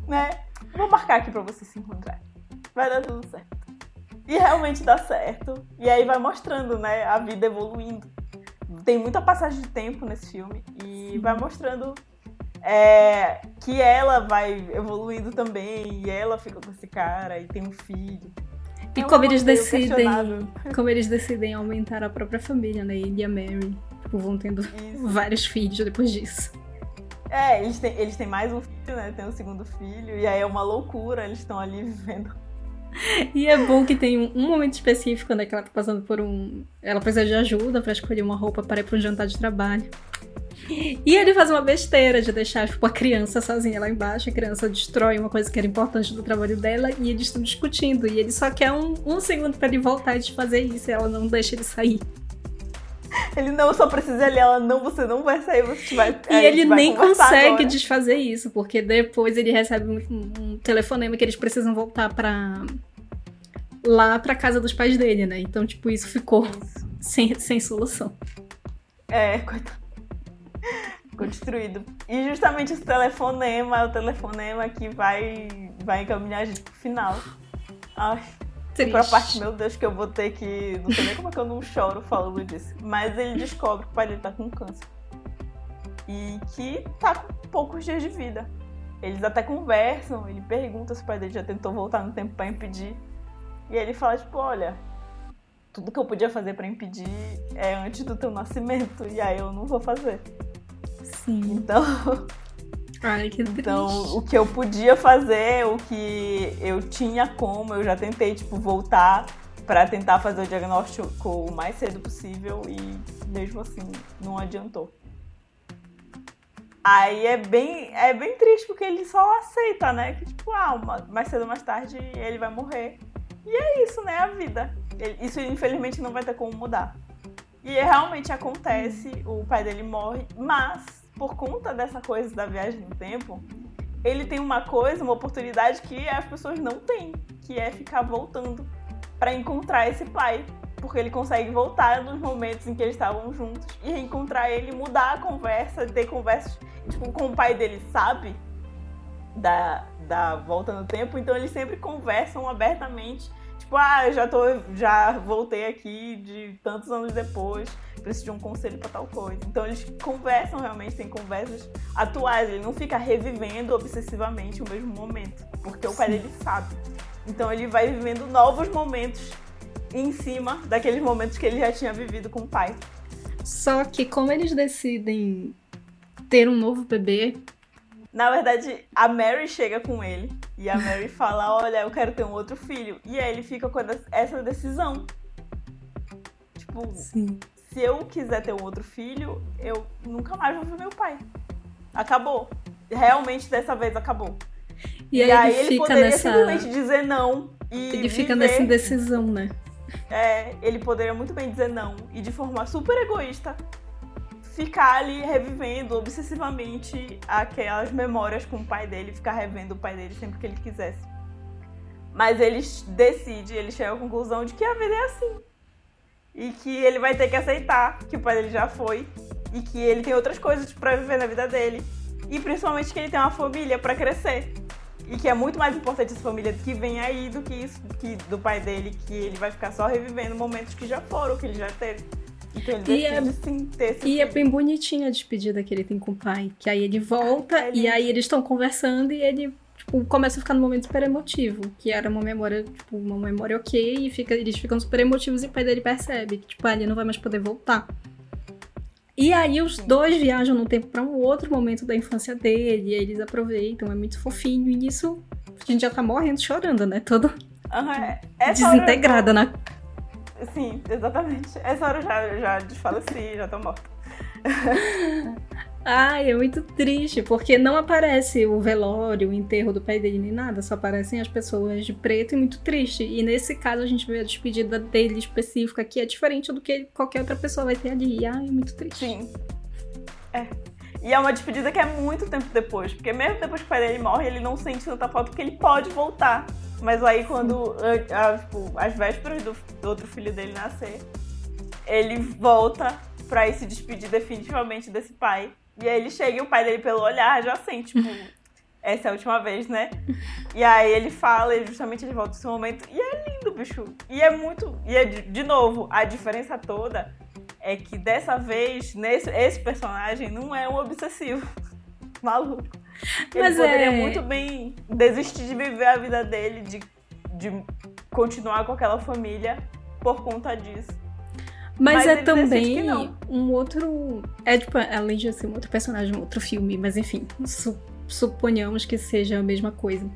Né? Vou marcar aqui pra você se encontrar. Vai dar tudo certo. E realmente dá certo. E aí vai mostrando, né, a vida evoluindo. Tem muita passagem de tempo nesse filme e vai mostrando é, que ela vai evoluindo também, e ela fica com esse cara, e tem um filho. E é como eles decidem. Como eles decidem aumentar a própria família, né? Ele e a Mary. Tipo, vão tendo Isso. vários filhos depois disso. É, eles têm, eles têm mais um filho, né? Tem um segundo filho, e aí é uma loucura, eles estão ali vivendo. [LAUGHS] E é bom que tem um, momento específico, né? Que ela tá passando por um. Ela precisa de ajuda para escolher uma roupa para ir para um jantar de trabalho. E ele faz uma besteira de deixar tipo, a criança sozinha lá embaixo. A criança destrói uma coisa que era importante do trabalho dela e eles estão discutindo. E ele só quer um, um segundo para ele voltar e desfazer isso. E ela não deixa ele sair. Ele não só precisa ali, ela não, você não vai sair, você vai. E ele nem consegue agora. desfazer isso, porque depois ele recebe um, um telefonema que eles precisam voltar para lá pra casa dos pais dele, né? Então, tipo, isso ficou isso. Sem, sem solução. É, coitado. Ficou destruído. E justamente esse telefonema é o telefonema que vai, vai encaminhar a gente pro final. Ai. Triste. Pra parte, meu Deus, que eu vou ter que. Não sei nem como é que eu não choro falando disso. Mas ele descobre que o pai dele tá com câncer. E que tá com poucos dias de vida. Eles até conversam, ele pergunta se o pai dele já tentou voltar no tempo para impedir. E ele fala, tipo, olha, tudo que eu podia fazer para impedir é antes do teu nascimento. E aí eu não vou fazer. Sim. Então. [LAUGHS] Ai, que triste. Então, o que eu podia fazer, o que eu tinha como, eu já tentei, tipo, voltar para tentar fazer o diagnóstico o mais cedo possível e mesmo assim não adiantou. Aí é bem, é bem triste porque ele só aceita, né? Que tipo, ah, mais cedo ou mais tarde ele vai morrer. E é isso, né? A vida. Isso infelizmente não vai ter como mudar. E realmente acontece, o pai dele morre, mas por conta dessa coisa da viagem no tempo, ele tem uma coisa, uma oportunidade que as pessoas não têm, que é ficar voltando para encontrar esse pai. Porque ele consegue voltar nos momentos em que eles estavam juntos e reencontrar ele, mudar a conversa, ter conversas tipo, com o pai dele, sabe? Da, da volta no tempo. Então eles sempre conversam abertamente Tipo, ah, já tô, já voltei aqui de tantos anos depois, preciso de um conselho para tal coisa. Então eles conversam realmente, tem conversas atuais, ele não fica revivendo obsessivamente o mesmo momento, porque o pai dele sabe. Então ele vai vivendo novos momentos em cima daqueles momentos que ele já tinha vivido com o pai. Só que como eles decidem ter um novo bebê, na verdade, a Mary chega com ele e a Mary fala: Olha, eu quero ter um outro filho. E aí ele fica com essa decisão. Tipo, Sim. se eu quiser ter um outro filho, eu nunca mais vou ver meu pai. Acabou. Realmente dessa vez acabou. E aí, e aí ele, ele poderia nessa... simplesmente dizer não. E ele fica viver... nessa indecisão, né? É, ele poderia muito bem dizer não e de forma super egoísta ficar ali revivendo obsessivamente aquelas memórias com o pai dele, ficar revendo o pai dele sempre que ele quisesse. Mas ele decide, ele chega à conclusão de que a vida é assim. E que ele vai ter que aceitar que o pai dele já foi e que ele tem outras coisas para viver na vida dele. E principalmente que ele tem uma família para crescer. E que é muito mais importante essa família que vem aí do que isso que do pai dele, que ele vai ficar só revivendo momentos que já foram, que ele já teve. Então ele E é- sim E é bem bonitinha a despedida que ele tem com o pai. Que aí ele volta É e aí eles estão conversando e ele tipo, começa a ficar num momento super emotivo. Que era uma memória, tipo, uma memória ok, e fica, eles ficam super emotivos e o pai dele percebe que, tipo, ah, ele não vai mais poder voltar. E aí os Sim. dois viajam no tempo pra um outro momento da infância dele, e aí eles aproveitam, é muito fofinho, e nisso a gente já tá morrendo chorando, né? Todo é- eu desintegrada na Sim, exatamente. Essa hora eu já, eu já desfaleci, já tô morta. Ai, é muito triste, porque não aparece o velório, o enterro do pai dele nem nada, só aparecem as pessoas de preto e muito triste. E nesse caso a gente vê a despedida dele específica, que é diferente do que qualquer outra pessoa vai ter ali. Ai, é muito triste. Sim. É. E é uma despedida que é muito tempo depois, porque mesmo depois que o pai dele morre, ele não sente tanta falta porque ele pode voltar. Mas aí quando a- a- tipo, as vésperas do, do outro filho dele nascer, ele volta pra ir se despedir definitivamente desse pai. E aí ele chega e o pai dele, pelo olhar, já sente, tipo, [LAUGHS] essa é a última vez, né? E aí ele fala, e justamente ele volta nesse momento. E é lindo, bicho. E é muito. E é, de, de novo, a diferença toda é que dessa vez, nesse, esse personagem não é um obsessivo. [LAUGHS] Maluco. Ele Mas poderia é- muito bem desistir de viver a vida dele, de, de continuar com aquela família por conta disso. Mas, Mas é também um outro. É tipo, além de ser um outro personagem, um outro filme, mas enfim, su- suponhamos que seja a mesma coisa.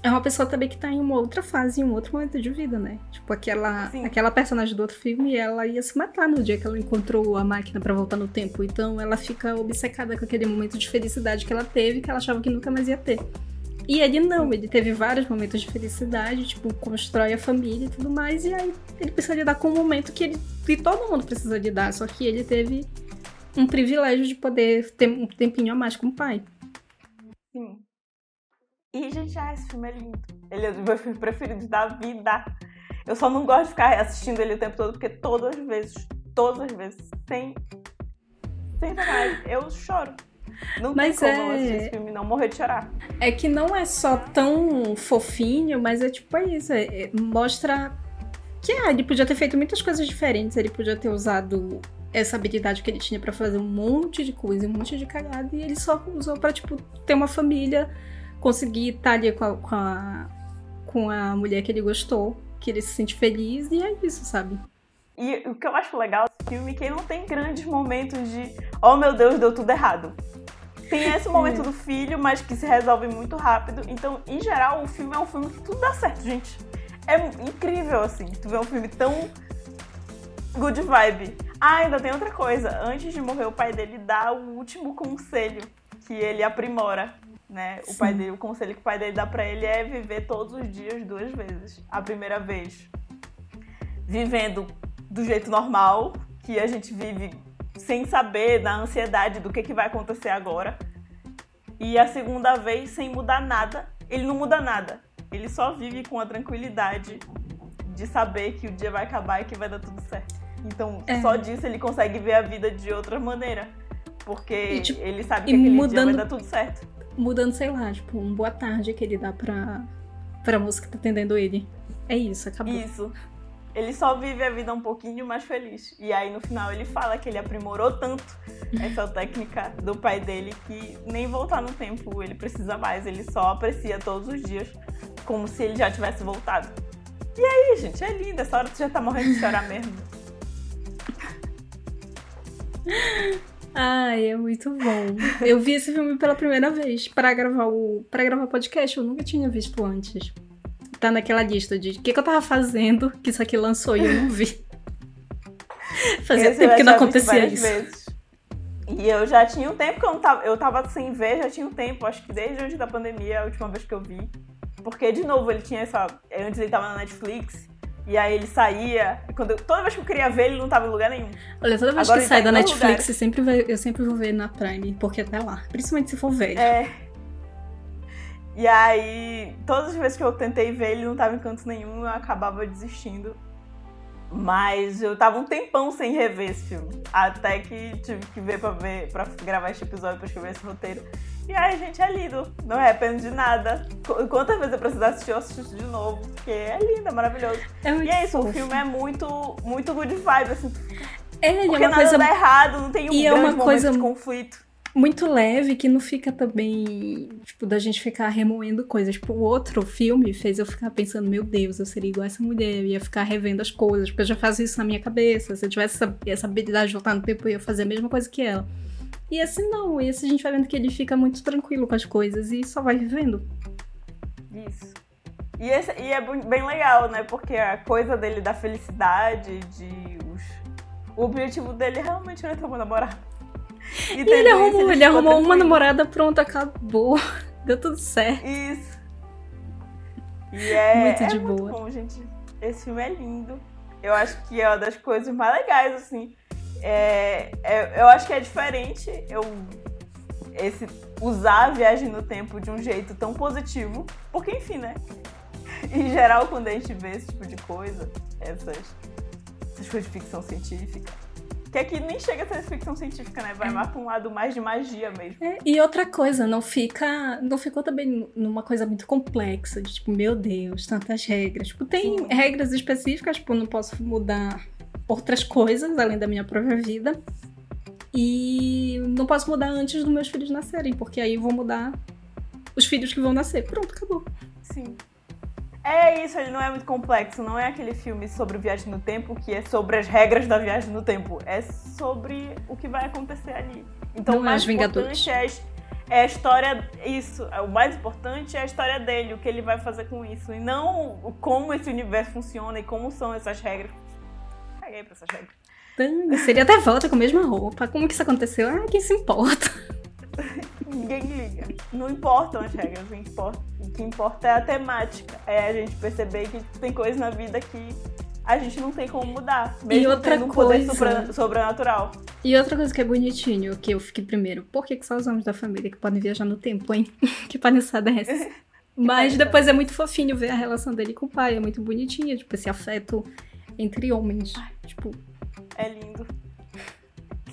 É uma pessoa também que tá em uma outra fase, em um outro momento de vida, né? Tipo, aquela, Sim. aquela personagem do outro filme, ela ia se matar no dia que ela encontrou a máquina pra voltar no tempo. Então ela fica obcecada com aquele momento de felicidade que ela teve, que ela achava que nunca mais ia ter. E ele não, ele teve vários momentos de felicidade, tipo, constrói a família e tudo mais, e aí ele precisa lidar com um momento que, ele, que todo mundo precisa lidar, só que ele teve um privilégio de poder ter um tempinho a mais com o pai. Sim. E, gente, ah, esse filme é lindo. Ele é o meu filme preferido da vida. Eu só não gosto de ficar assistindo ele o tempo todo, porque todas as vezes, todas as vezes, sem, sem sacanagem, eu choro. Não Mas tem como é- assistir esse filme não morrer de chorar. É que não é só tão fofinho, mas é tipo é isso, é- é- mostra que ah, ele podia ter feito muitas coisas diferentes, ele podia ter usado essa habilidade que ele tinha pra fazer um monte de coisa, um monte de cagada, e ele só usou pra, tipo, ter uma família, conseguir estar ali com a, com a, com a mulher que ele gostou, que ele se sente feliz, e é isso, sabe? E o que eu acho legal desse filme é que ele não tem grandes momentos de oh meu Deus, deu tudo errado. Tem esse momento do filho, mas que se resolve muito rápido. Então, em geral, o filme é um filme que tudo dá certo, gente. É incrível, assim, tu vê um filme tão good vibe. Ah, ainda tem outra coisa. Antes de morrer, o pai dele dá o último conselho que ele aprimora, né? O pai dele, o conselho que o pai dele dá pra ele é viver todos os dias duas vezes. A primeira vez vivendo do jeito normal, que a gente vive sem saber, na ansiedade do que, que vai acontecer agora. E a segunda vez sem mudar nada. Ele não muda nada. Ele só vive com a tranquilidade de saber que o dia vai acabar e que vai dar tudo certo. Então, É. só disso ele consegue ver a vida de outra maneira. Porque E, tipo, ele sabe que aquele dia mudando- vai dar tudo certo. Mudando, sei lá, tipo, um boa tarde que ele dá pra, pra moça que tá atendendo ele. É isso, acabou. Isso. Ele só vive a vida um pouquinho mais feliz. E aí no final ele fala que ele aprimorou tanto essa [LAUGHS] técnica do pai dele que nem voltar no tempo ele precisa mais. Ele só aprecia todos os dias como se ele já tivesse voltado. E aí, gente, é lindo. Essa hora tu já tá morrendo de chorar mesmo. [LAUGHS] Ai, é muito bom. Eu vi esse filme pela primeira vez pra gravar o para gravar podcast, eu nunca tinha visto antes. Tá naquela lista de o que, que eu tava fazendo que isso aqui lançou e eu não vi. [LAUGHS] Fazia Esse tempo que não acontecia isso. vezes. E eu já tinha um tempo que eu não tava. Eu tava sem ver, já tinha um tempo, acho que desde antes da pandemia, a última vez que eu vi. Porque, de novo, ele tinha essa. Antes ele tava na Netflix. E aí ele saía. Quando eu- toda vez que eu queria ver, ele não tava em lugar nenhum. Olha, toda vez Agora que ele sai tá da Netflix, lugar. eu sempre, vai- eu sempre vou ver na Prime, porque tá lá. Principalmente se for velho. É. E aí, todas as vezes que eu tentei ver, ele não tava em canto nenhum, eu acabava desistindo. Mas eu tava um tempão sem rever esse filme. Até que tive que ver pra, ver, pra gravar este episódio, pra escrever esse roteiro. E aí, gente, é lindo. Não me arrependo de nada. Qu- Quantas vezes eu precisar assistir, eu assisto de novo. Porque é lindo, é maravilhoso. É E é isso, o fofo. filme é muito, muito good vibe, assim. É, e Porque é uma nada coisa dá errado, não tem um e é grande uma momento coisa- de conflito. muito leve que não fica também, tipo, da gente ficar remoendo coisas. Tipo, o outro filme fez eu ficar pensando, meu Deus, eu seria igual essa mulher, eu ia ficar revendo as coisas, porque eu já faço isso na minha cabeça. Se eu tivesse essa, essa habilidade de voltar no tempo, eu ia fazer a mesma coisa que ela. E esse não, esse a gente vai vendo que ele fica muito tranquilo com as coisas e só vai vivendo. Isso. E, esse- e é bem legal, né? Porque a coisa dele da felicidade, de os... o objetivo dele realmente não é ter uma namorada. [LAUGHS] E ele arrumou, ele arrumou uma namorada. pronto, acabou. [LAUGHS] Deu tudo certo. Isso. E é Muito é de muito boa. bom, gente. Esse filme é lindo. Eu acho que é uma das coisas mais legais, assim. É, é- eu acho que é diferente eu esse usar a viagem no tempo de um jeito tão positivo, porque enfim, né? Em geral, quando a gente vê esse tipo de coisa, essas, essas coisas de ficção científica, que aqui nem chega a ser ficção científica, né? Vai mais pra um lado mais de magia mesmo. É, e outra coisa, não fica. Não ficou também numa coisa muito complexa, de tipo, meu Deus, tantas regras. Tipo, tem Sim. regras específicas, tipo, não posso mudar outras coisas além da minha própria vida. E não posso mudar antes dos meus filhos nascerem, porque aí vou mudar os filhos que vão nascer. Pronto, acabou. Sim. É isso, ele não é muito complexo. Não é aquele filme sobre viagem no tempo que é sobre as regras da viagem no tempo. É sobre o que vai acontecer ali. Então Não o é mais os Vingadores. importante é é a história. Isso. é, O mais importante é a história dele, o que ele vai fazer com isso. E não como esse universo funciona e como são essas regras. Caguei pra essas regras. Dane, Seria até volta com a mesma roupa. Como que isso aconteceu? Ah, quem se importa? Ninguém liga. Não importam as regras, o que importa, o que importa é a temática. É a gente perceber que tem coisas na vida que a gente não tem como mudar. Mesmo outra um poder coisa- sobrenatural. E outra coisa que é bonitinho, que eu fiquei primeiro, por que, que só os homens da família que podem viajar no tempo, hein? [LAUGHS] que palhaçada é essa? Mas depois é muito fofinho ver a relação dele com o pai, é muito bonitinha, tipo, esse afeto entre homens. Tipo, É lindo.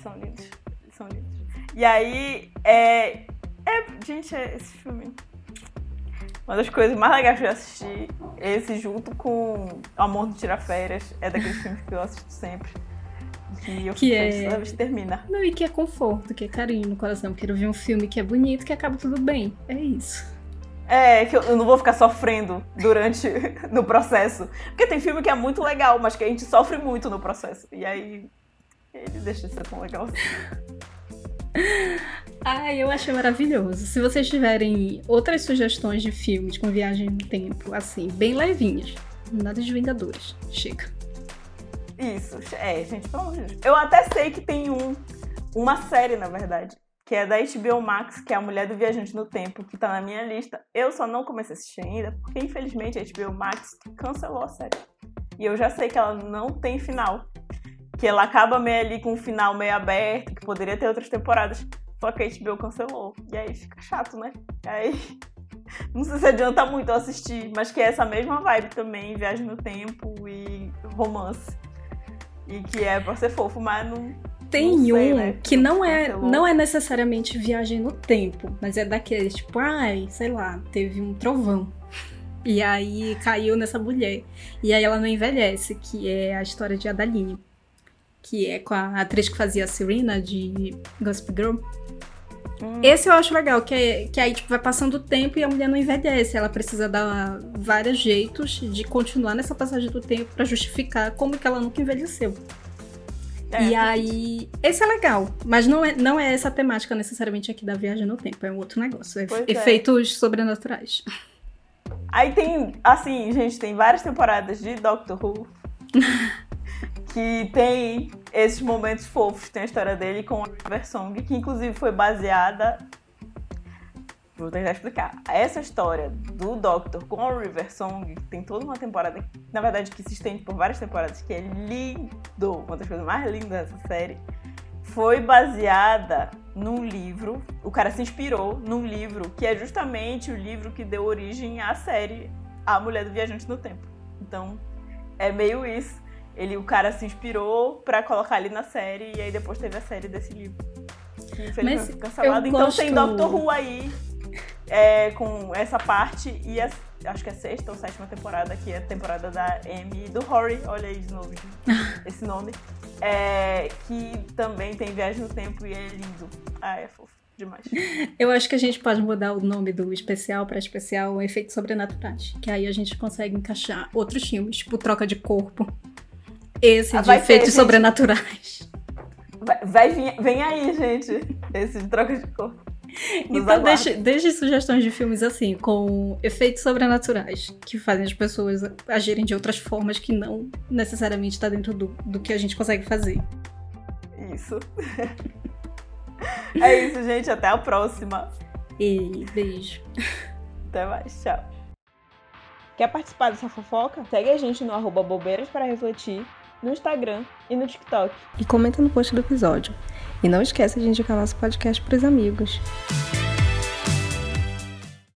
São lindos. São lindos. E aí, é. é gente, é esse filme. Uma das coisas mais legais que eu assisti, esse junto com O Amor do Tira Férias, é daqueles filmes que eu assisto sempre. Que eu Que fico é- feliz toda vez que termina. não, e que é conforto, que é carinho no coração. Quero ver um filme que é bonito, que acaba tudo bem. É isso. É, que eu- não vou ficar sofrendo durante [LAUGHS] no processo. Porque tem filme que é muito legal, mas que a gente sofre muito no processo. E aí ele deixa de ser tão legal assim. Ai, eu achei maravilhoso. Se vocês tiverem outras sugestões de filmes com viagem no tempo, assim, bem levinhas, nada de Vingadores. Chega. Isso, é, gente, pelo amor de Deus. Eu até sei que tem um, uma série, na verdade, que é da HBO Max, que é a Mulher do Viajante no Tempo, que tá na minha lista. Eu só não comecei a assistir ainda, porque infelizmente a HBO Max cancelou a série. E eu já sei que ela não tem final. Que ela acaba meio ali com um final meio aberto, que poderia ter outras temporadas. Só que a HBO cancelou. E aí fica chato, né? E aí. [LAUGHS] Não sei se adianta muito assistir, mas que é essa mesma vibe também, viagem no tempo e romance. E que é pra ser fofo, mas não. Tem sei, um né? que não é, Cancelou. não é necessariamente viagem no tempo, mas é daqueles, tipo, ai, sei lá, teve um trovão. E aí caiu nessa mulher. E aí ela não envelhece, que é a história de Adaline. Que é com a atriz que fazia a Serena de Gossip Girl. Hum. Esse eu acho legal, que, é, que aí tipo, vai passando o tempo e a mulher não envelhece. Ela precisa dar vários jeitos de continuar nessa passagem do tempo pra justificar como que ela nunca envelheceu. É. E aí, esse é legal, mas não é, não é essa temática necessariamente aqui da viagem no tempo, é um outro negócio. É é. efeitos sobrenaturais. Aí tem, assim, gente, tem várias temporadas de Doctor Who [LAUGHS] que tem esses momentos fofos. Tem a história dele com a River Song, que inclusive foi baseada. Vou tentar explicar. Essa história do Doctor com a River Song, que tem toda uma temporada, na verdade, que se estende por várias temporadas, que é lindo, uma das coisas mais lindas dessa série, foi baseada num livro. O cara se inspirou num livro que é justamente o livro que deu origem à série A Mulher do Viajante no Tempo. Então, é meio isso. Ele, o cara se inspirou pra colocar ali na série e aí depois teve a série desse livro. Que infelizmente foi cancelado. Então tem gosto- Doctor Who aí é, com essa parte e a- acho que é a sexta ou sétima temporada, que é a temporada da Amy e do Rory. Olha aí de novo [LAUGHS] esse nome. é, que também tem viagem no tempo e é lindo. Ah, é fofo demais. [LAUGHS] Eu acho que a gente pode mudar o nome do especial para especial Efeitos Sobrenaturais. Que aí a gente consegue encaixar outros filmes, tipo Troca de Corpo. Esse Ah, de efeitos sobrenaturais. Vai, vai vem aí, gente. Esse de troca de corpo. [LAUGHS] Então deixe, deixe sugestões de filmes assim, com efeitos sobrenaturais, que fazem as pessoas agirem de outras formas que não necessariamente está dentro do, do que a gente consegue fazer. Isso. [LAUGHS] é isso, gente. Até a próxima. E beijo. Até mais. Tchau. Quer participar dessa fofoca? Segue a gente no arroba bobeiras para refletir, no Instagram e no TikTok. E comenta no post do episódio. E não esqueça de indicar nosso podcast para os amigos.